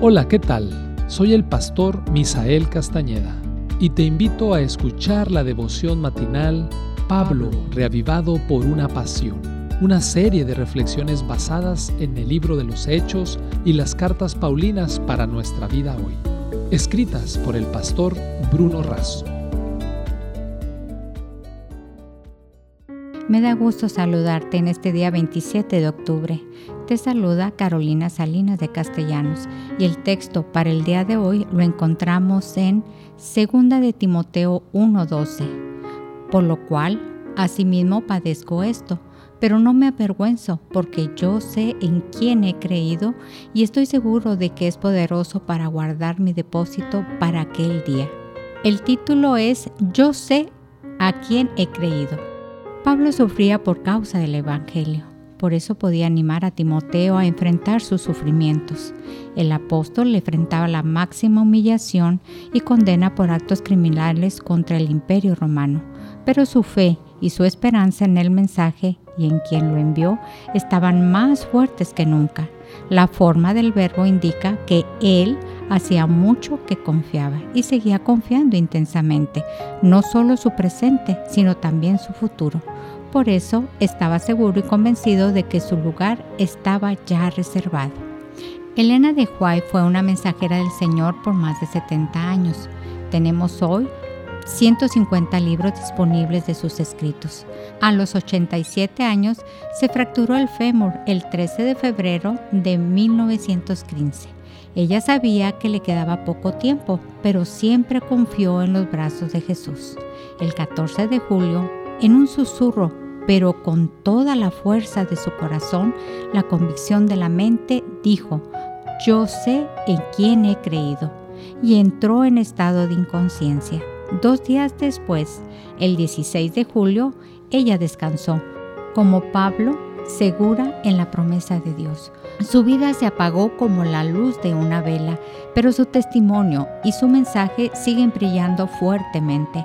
Hola, ¿qué tal? Soy el pastor Misael Castañeda y te invito a escuchar la devoción matinal Pablo, reavivado por una pasión, una serie de reflexiones basadas en el libro de los Hechos y las cartas Paulinas para nuestra vida hoy, escritas por el pastor Bruno Razo. Me da gusto saludarte en este día 27 de octubre. Te saluda Carolina Salinas de Castellanos y el texto para el día de hoy lo encontramos en 2 de Timoteo 1:12. Por lo cual, asimismo padezco esto, pero no me avergüenzo porque yo sé en quién he creído y estoy seguro de que es poderoso para guardar mi depósito para aquel día. El título es Yo sé a quién he creído. Pablo sufría por causa del Evangelio. Por eso podía animar a Timoteo a enfrentar sus sufrimientos. El apóstol le enfrentaba la máxima humillación y condena por actos criminales contra el imperio romano. Pero su fe y su esperanza en el mensaje y en quien lo envió estaban más fuertes que nunca. La forma del verbo indica que él hacía mucho que confiaba y seguía confiando intensamente, no solo su presente, sino también su futuro. Por eso estaba seguro y convencido de que su lugar estaba ya reservado. Elena de Huay fue una mensajera del Señor por más de 70 años. Tenemos hoy 150 libros disponibles de sus escritos. A los 87 años se fracturó el fémur el 13 de febrero de 1915. Ella sabía que le quedaba poco tiempo, pero siempre confió en los brazos de Jesús. El 14 de julio, en un susurro pero con toda la fuerza de su corazón, la convicción de la mente, dijo, yo sé en quién he creído, y entró en estado de inconsciencia. Dos días después, el 16 de julio, ella descansó. Como Pablo, segura en la promesa de Dios. Su vida se apagó como la luz de una vela, pero su testimonio y su mensaje siguen brillando fuertemente.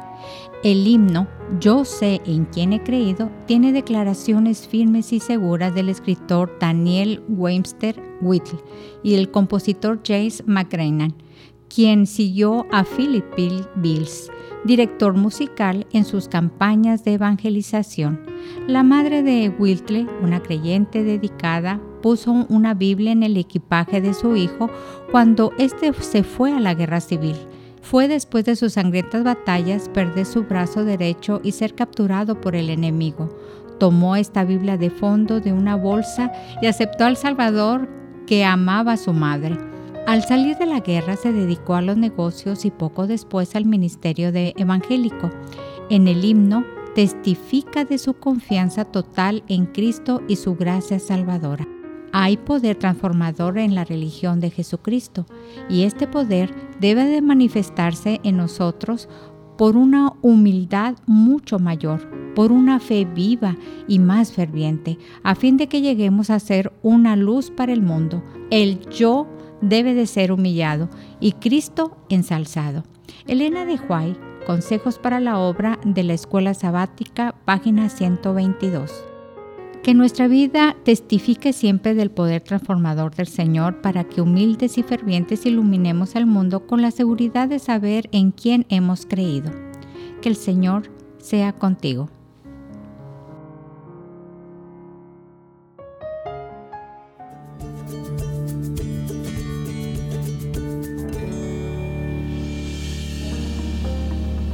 El himno Yo sé en quién he creído tiene declaraciones firmes y seguras del escritor Daniel Webster Whittle y el compositor James McGranan, quien siguió a Philip Bills director musical en sus campañas de evangelización. La madre de Whitley, una creyente dedicada, puso una Biblia en el equipaje de su hijo cuando éste se fue a la guerra civil. Fue después de sus sangrientas batallas perder su brazo derecho y ser capturado por el enemigo. Tomó esta Biblia de fondo de una bolsa y aceptó al Salvador que amaba a su madre. Al salir de la guerra se dedicó a los negocios y poco después al ministerio de evangélico. En el himno testifica de su confianza total en Cristo y su gracia salvadora. Hay poder transformador en la religión de Jesucristo y este poder debe de manifestarse en nosotros por una humildad mucho mayor, por una fe viva y más ferviente, a fin de que lleguemos a ser una luz para el mundo. El yo debe de ser humillado y Cristo ensalzado. Elena de Huay, Consejos para la obra de la Escuela Sabática, página 122. Que nuestra vida testifique siempre del poder transformador del Señor para que humildes y fervientes iluminemos al mundo con la seguridad de saber en quién hemos creído. Que el Señor sea contigo.